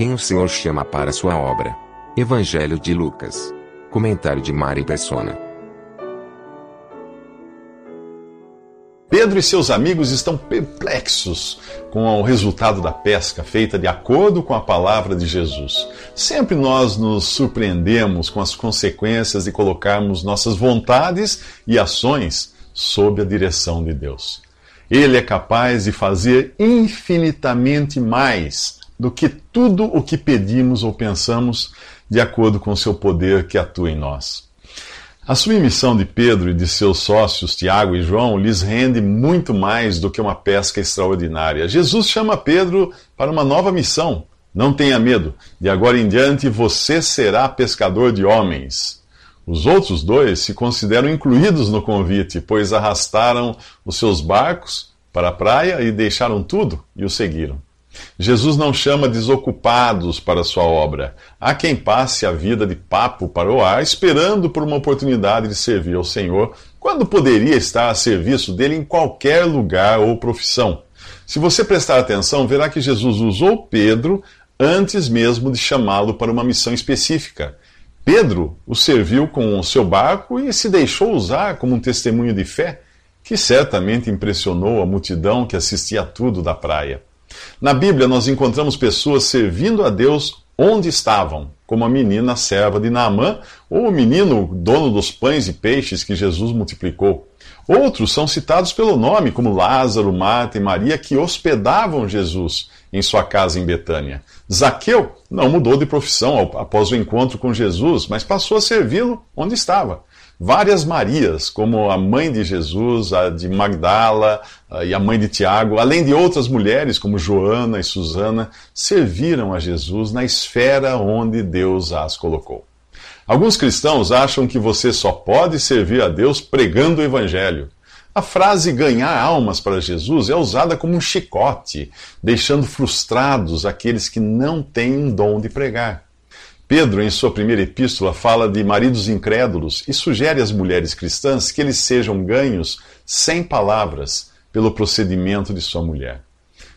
Quem o Senhor chama para sua obra? Evangelho de Lucas. Comentário de Mari Persona. Pedro e seus amigos estão perplexos com o resultado da pesca feita de acordo com a palavra de Jesus. Sempre nós nos surpreendemos com as consequências de colocarmos nossas vontades e ações sob a direção de Deus. Ele é capaz de fazer infinitamente mais do que tudo o que pedimos ou pensamos, de acordo com o seu poder que atua em nós. A submissão de Pedro e de seus sócios, Tiago e João, lhes rende muito mais do que uma pesca extraordinária. Jesus chama Pedro para uma nova missão. Não tenha medo, de agora em diante você será pescador de homens. Os outros dois se consideram incluídos no convite, pois arrastaram os seus barcos para a praia e deixaram tudo e o seguiram. Jesus não chama desocupados para sua obra. Há quem passe a vida de papo para o ar, esperando por uma oportunidade de servir ao Senhor, quando poderia estar a serviço dele em qualquer lugar ou profissão. Se você prestar atenção, verá que Jesus usou Pedro antes mesmo de chamá-lo para uma missão específica. Pedro o serviu com o seu barco e se deixou usar como um testemunho de fé, que certamente impressionou a multidão que assistia a tudo da praia. Na Bíblia, nós encontramos pessoas servindo a Deus onde estavam, como a menina serva de Naamã, ou o menino dono dos pães e peixes que Jesus multiplicou. Outros são citados pelo nome, como Lázaro, Marta e Maria, que hospedavam Jesus em sua casa em Betânia. Zaqueu não mudou de profissão após o encontro com Jesus, mas passou a servi-lo onde estava. Várias Marias, como a mãe de Jesus, a de Magdala e a mãe de Tiago, além de outras mulheres como Joana e Susana, serviram a Jesus na esfera onde Deus as colocou. Alguns cristãos acham que você só pode servir a Deus pregando o Evangelho. A frase ganhar almas para Jesus é usada como um chicote, deixando frustrados aqueles que não têm um dom de pregar. Pedro, em sua primeira epístola, fala de maridos incrédulos e sugere às mulheres cristãs que eles sejam ganhos sem palavras pelo procedimento de sua mulher.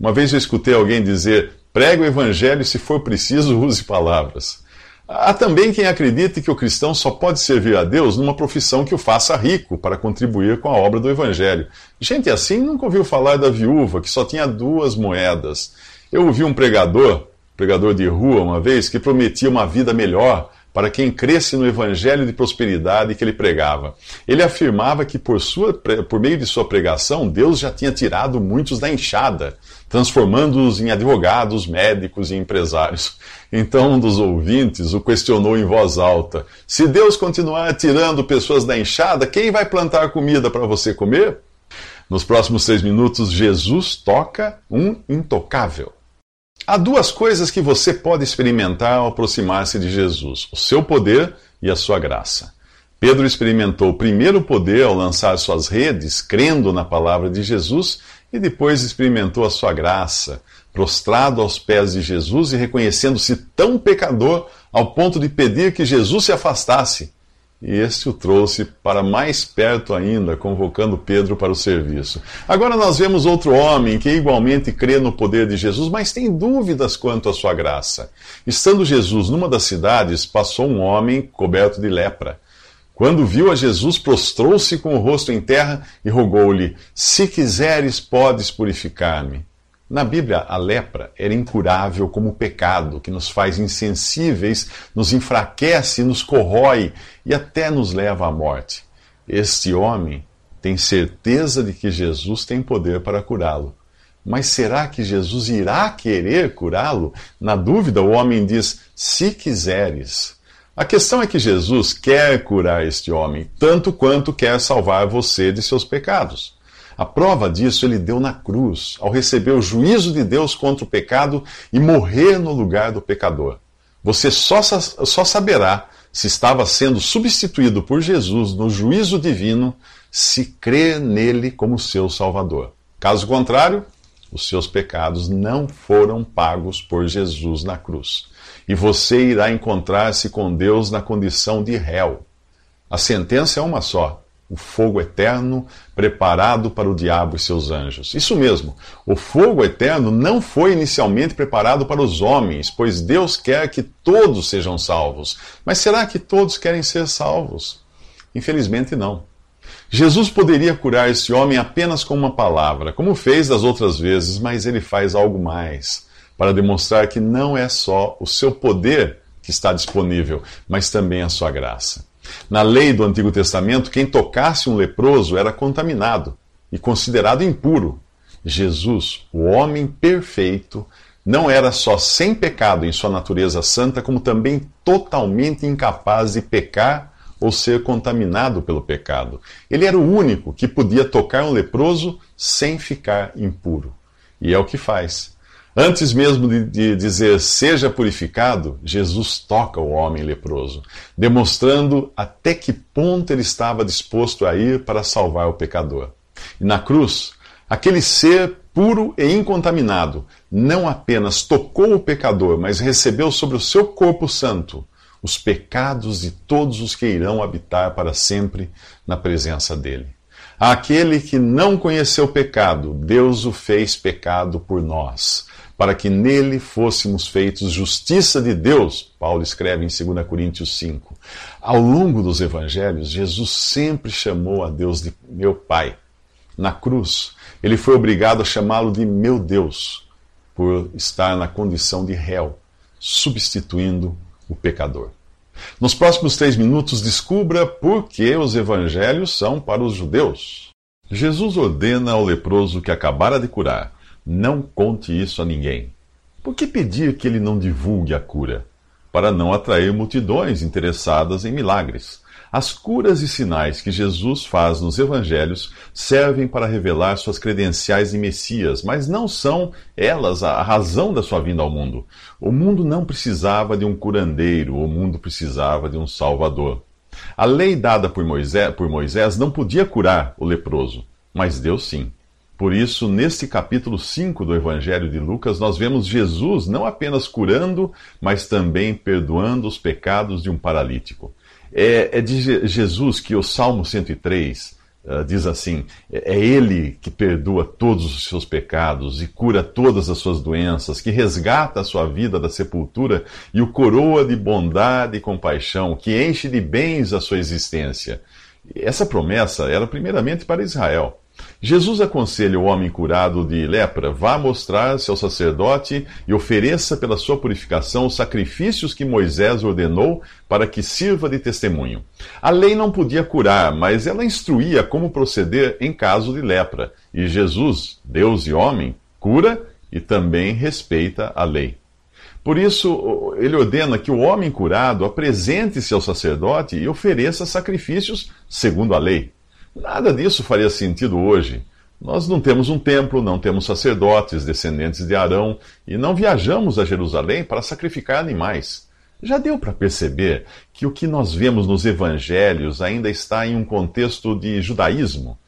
Uma vez eu escutei alguém dizer: pregue o evangelho e, se for preciso, use palavras. Há também quem acredite que o cristão só pode servir a Deus numa profissão que o faça rico para contribuir com a obra do Evangelho. Gente assim nunca ouviu falar da viúva que só tinha duas moedas. Eu ouvi um pregador pregador de rua uma vez, que prometia uma vida melhor para quem cresce no evangelho de prosperidade que ele pregava. Ele afirmava que por, sua, por meio de sua pregação, Deus já tinha tirado muitos da enxada, transformando-os em advogados, médicos e empresários. Então um dos ouvintes o questionou em voz alta: Se Deus continuar tirando pessoas da enxada, quem vai plantar comida para você comer? Nos próximos três minutos, Jesus toca um intocável. Há duas coisas que você pode experimentar ao aproximar-se de Jesus: o seu poder e a sua graça. Pedro experimentou primeiro o poder ao lançar suas redes, crendo na palavra de Jesus, e depois experimentou a sua graça, prostrado aos pés de Jesus e reconhecendo-se tão pecador ao ponto de pedir que Jesus se afastasse e este o trouxe para mais perto ainda, convocando Pedro para o serviço. Agora nós vemos outro homem que igualmente crê no poder de Jesus, mas tem dúvidas quanto à sua graça. Estando Jesus numa das cidades, passou um homem coberto de lepra. Quando viu a Jesus, prostrou-se com o rosto em terra e rogou-lhe: Se quiseres, podes purificar-me. Na Bíblia, a lepra era incurável como o pecado, que nos faz insensíveis, nos enfraquece, nos corrói e até nos leva à morte. Este homem tem certeza de que Jesus tem poder para curá-lo. Mas será que Jesus irá querer curá-lo? Na dúvida, o homem diz: se quiseres. A questão é que Jesus quer curar este homem, tanto quanto quer salvar você de seus pecados. A prova disso ele deu na cruz, ao receber o juízo de Deus contra o pecado e morrer no lugar do pecador. Você só, só saberá se estava sendo substituído por Jesus no juízo divino se crê nele como seu Salvador. Caso contrário, os seus pecados não foram pagos por Jesus na cruz. E você irá encontrar-se com Deus na condição de réu. A sentença é uma só: o fogo eterno preparado para o diabo e seus anjos. Isso mesmo, o fogo eterno não foi inicialmente preparado para os homens, pois Deus quer que todos sejam salvos. Mas será que todos querem ser salvos? Infelizmente não. Jesus poderia curar esse homem apenas com uma palavra, como fez das outras vezes, mas ele faz algo mais, para demonstrar que não é só o seu poder que está disponível, mas também a sua graça. Na lei do Antigo Testamento, quem tocasse um leproso era contaminado e considerado impuro. Jesus, o homem perfeito, não era só sem pecado em sua natureza santa, como também totalmente incapaz de pecar ou ser contaminado pelo pecado. Ele era o único que podia tocar um leproso sem ficar impuro. E é o que faz. Antes mesmo de, de, dizer seja purificado, Jesus toca o homem leproso, demonstrando até que ponto ele estava disposto a ir para salvar o pecador. E na cruz, aquele ser puro e incontaminado não apenas tocou o pecador, mas recebeu sobre o seu corpo santo os pecados de todos os que irão habitar para sempre na presença dele. Aquele que não conheceu pecado, Deus o fez pecado por nós, para que nele fôssemos feitos justiça de Deus. Paulo escreve em 2 Coríntios 5. Ao longo dos evangelhos, Jesus sempre chamou a Deus de meu Pai. Na cruz, ele foi obrigado a chamá-lo de meu Deus, por estar na condição de réu, substituindo o pecador. Nos próximos três minutos, descubra por que os evangelhos são para os judeus. Jesus ordena ao leproso que acabara de curar: não conte isso a ninguém. Por que pedir que ele não divulgue a cura? Para não atrair multidões interessadas em milagres. As curas e sinais que Jesus faz nos evangelhos servem para revelar suas credenciais de Messias, mas não são elas a razão da sua vinda ao mundo. O mundo não precisava de um curandeiro, o mundo precisava de um salvador. A lei dada por Moisés, por Moisés não podia curar o leproso, mas Deus sim. Por isso, neste capítulo 5 do Evangelho de Lucas, nós vemos Jesus não apenas curando, mas também perdoando os pecados de um paralítico. É, é de Jesus que o Salmo 103 uh, ah, diz assim: é, é Ele que perdoa todos os seus pecados e cura todas as suas doenças, que resgata a sua vida da sepultura e o coroa de bondade e compaixão, que enche de bens a sua existência. Essa promessa era primeiramente para Israel. Jesus aconselha o homem curado de lepra: vá mostrar-se ao sacerdote e ofereça pela sua purificação os sacrifícios que Moisés ordenou para que sirva de testemunho. A lei não podia curar, mas ela instruía como proceder em caso de lepra. E Jesus, Deus e homem, cura e também respeita a lei. Por isso, ele ordena que o homem curado apresente-se ao sacerdote e ofereça sacrifícios segundo a lei. Nada disso faria sentido hoje. Nós não temos um templo, não temos sacerdotes descendentes de Arão e não viajamos a Jerusalém para sacrificar animais. Já deu para perceber que o que nós vemos nos evangelhos ainda está em um contexto de judaísmo.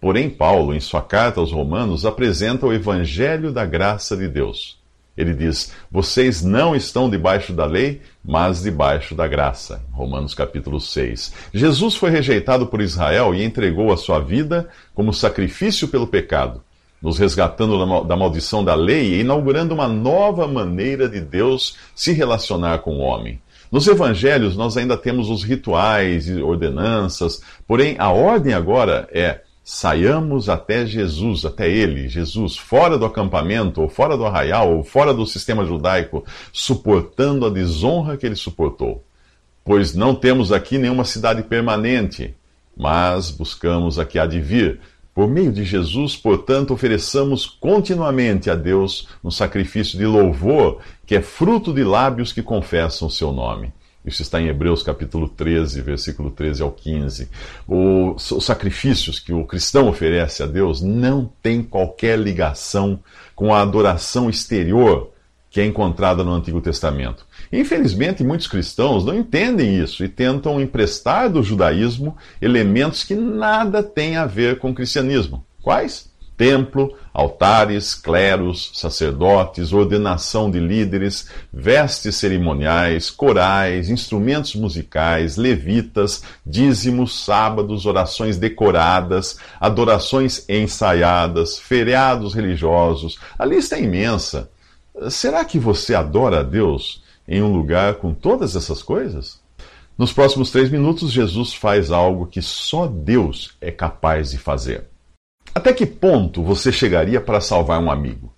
Porém, Paulo, em sua carta aos Romanos, apresenta o evangelho da graça de Deus. Ele diz: Vocês não estão debaixo da lei, mas debaixo da graça. Romanos capítulo 6. Jesus foi rejeitado por Israel e entregou a sua vida como sacrifício pelo pecado, nos resgatando da maldição da lei e inaugurando uma nova maneira de Deus se relacionar com o homem. Nos evangelhos, nós ainda temos os rituais e ordenanças, porém a ordem agora é saiamos até Jesus, até ele, Jesus, fora do acampamento, ou fora do arraial, ou fora do sistema judaico, suportando a desonra que ele suportou. Pois não temos aqui nenhuma cidade permanente, mas buscamos a que há de vir. Por meio de Jesus, portanto, ofereçamos continuamente a Deus um sacrifício de louvor, que é fruto de lábios que confessam o seu nome. Isso está em Hebreus capítulo 13, versículo 13 ao 15. Os sacrifícios que o cristão oferece a Deus não tem qualquer ligação com a adoração exterior que é encontrada no Antigo Testamento. Infelizmente, muitos cristãos não entendem isso e tentam emprestar do judaísmo elementos que nada têm a ver com o cristianismo. Quais? Templo, altares, cleros, sacerdotes, ordenação de líderes, vestes cerimoniais, corais, instrumentos musicais, levitas, dízimos, sábados, orações decoradas, adorações ensaiadas, feriados religiosos. A lista é imensa. Será que você adora a Deus em um lugar com todas essas coisas? Nos próximos três minutos, Jesus faz algo que só Deus é capaz de fazer. Até que ponto você chegaria para salvar um amigo?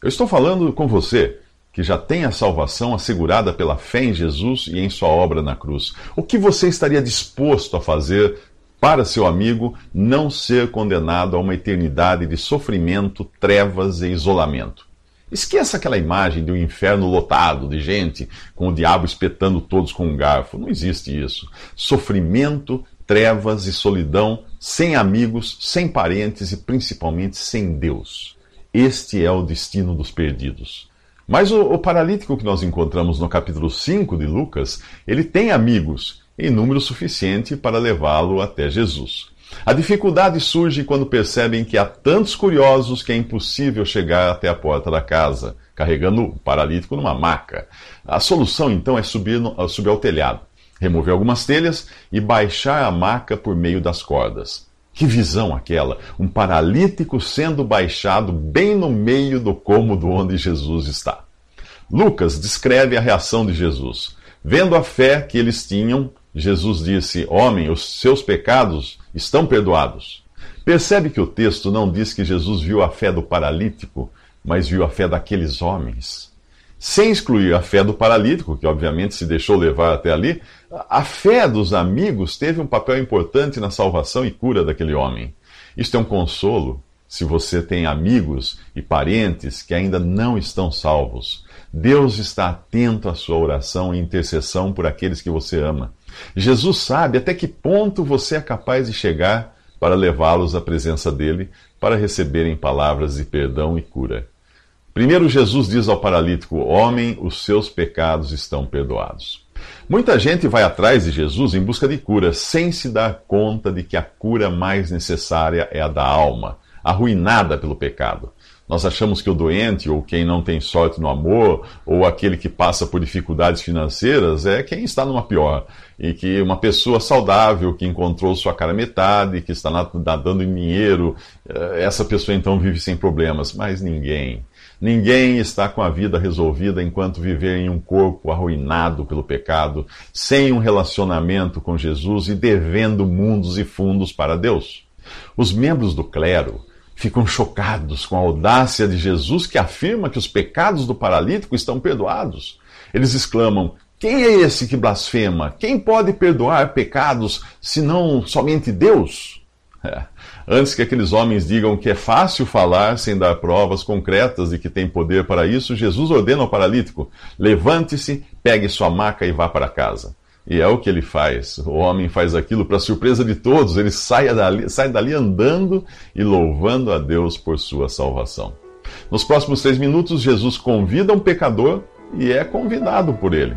Eu estou falando com você que já tem a salvação assegurada pela fé em Jesus e em sua obra na cruz. O que você estaria disposto a fazer para seu amigo não ser condenado a uma eternidade de sofrimento, trevas e isolamento? Esqueça aquela imagem de um inferno lotado de gente, com o diabo espetando todos com um garfo. Não existe isso. Sofrimento, trevas e solidão, sem amigos, sem parentes e principalmente sem Deus. Este é o destino dos perdidos. Mas o, o, paralítico que nós encontramos no capítulo 5 de Lucas, ele tem amigos em número suficiente para levá-lo até Jesus. A dificuldade surge quando percebem que há tantos curiosos que é impossível chegar até a porta da casa, carregando o paralítico numa maca. A solução então é subir, no, subir ao telhado remover algumas telhas e baixar a maca por meio das cordas. Que visão aquela! Um paralítico sendo baixado bem no meio do cômodo onde Jesus está. Lucas descreve a reação de Jesus. Vendo a fé que eles tinham, Jesus disse: Homem, os seus pecados estão perdoados. Percebe que o texto não diz que Jesus viu a fé do paralítico, mas viu a fé daqueles homens sem excluir a fé do paralítico, que obviamente se deixou levar até ali, a fé dos amigos teve um papel importante na salvação e cura daquele homem. Isto é um consolo se você tem amigos e parentes que ainda não estão salvos. Deus está atento à sua oração e intercessão por aqueles que você ama. Jesus sabe até que ponto você é capaz de chegar para levá-los à presença dele, para receberem palavras de perdão e cura. Primeiro, Jesus diz ao paralítico: Homem, os seus pecados estão perdoados. Muita gente vai atrás de Jesus em busca de cura, sem se dar conta de que a cura mais necessária é a da alma, arruinada pelo pecado. Nós achamos que o doente, ou quem não tem sorte no amor, ou aquele que passa por dificuldades financeiras, é quem está numa pior. E que uma pessoa saudável, que encontrou sua cara metade, que está nadando em dinheiro, eh, essa pessoa então vive sem problemas. Mas ninguém, Ninguém está com a vida resolvida enquanto viver em um corpo arruinado pelo pecado, sem um relacionamento com Jesus e devendo mundos e fundos para Deus. Os membros do clero ficam chocados com a audácia de Jesus que afirma que os pecados do paralítico estão perdoados. Eles exclamam: Quem é esse que blasfema? Quem pode perdoar pecados senão somente Deus? É. Antes que aqueles homens digam que é fácil falar sem dar provas concretas de que tem poder para isso, Jesus ordena ao paralítico: levante-se, pegue sua maca e vá para casa. E é o que ele faz. O homem faz aquilo para surpresa de todos. Ele sai dali, sai dali andando e louvando a Deus por sua salvação. Nos próximos três minutos, Jesus convida um pecador e é convidado por ele.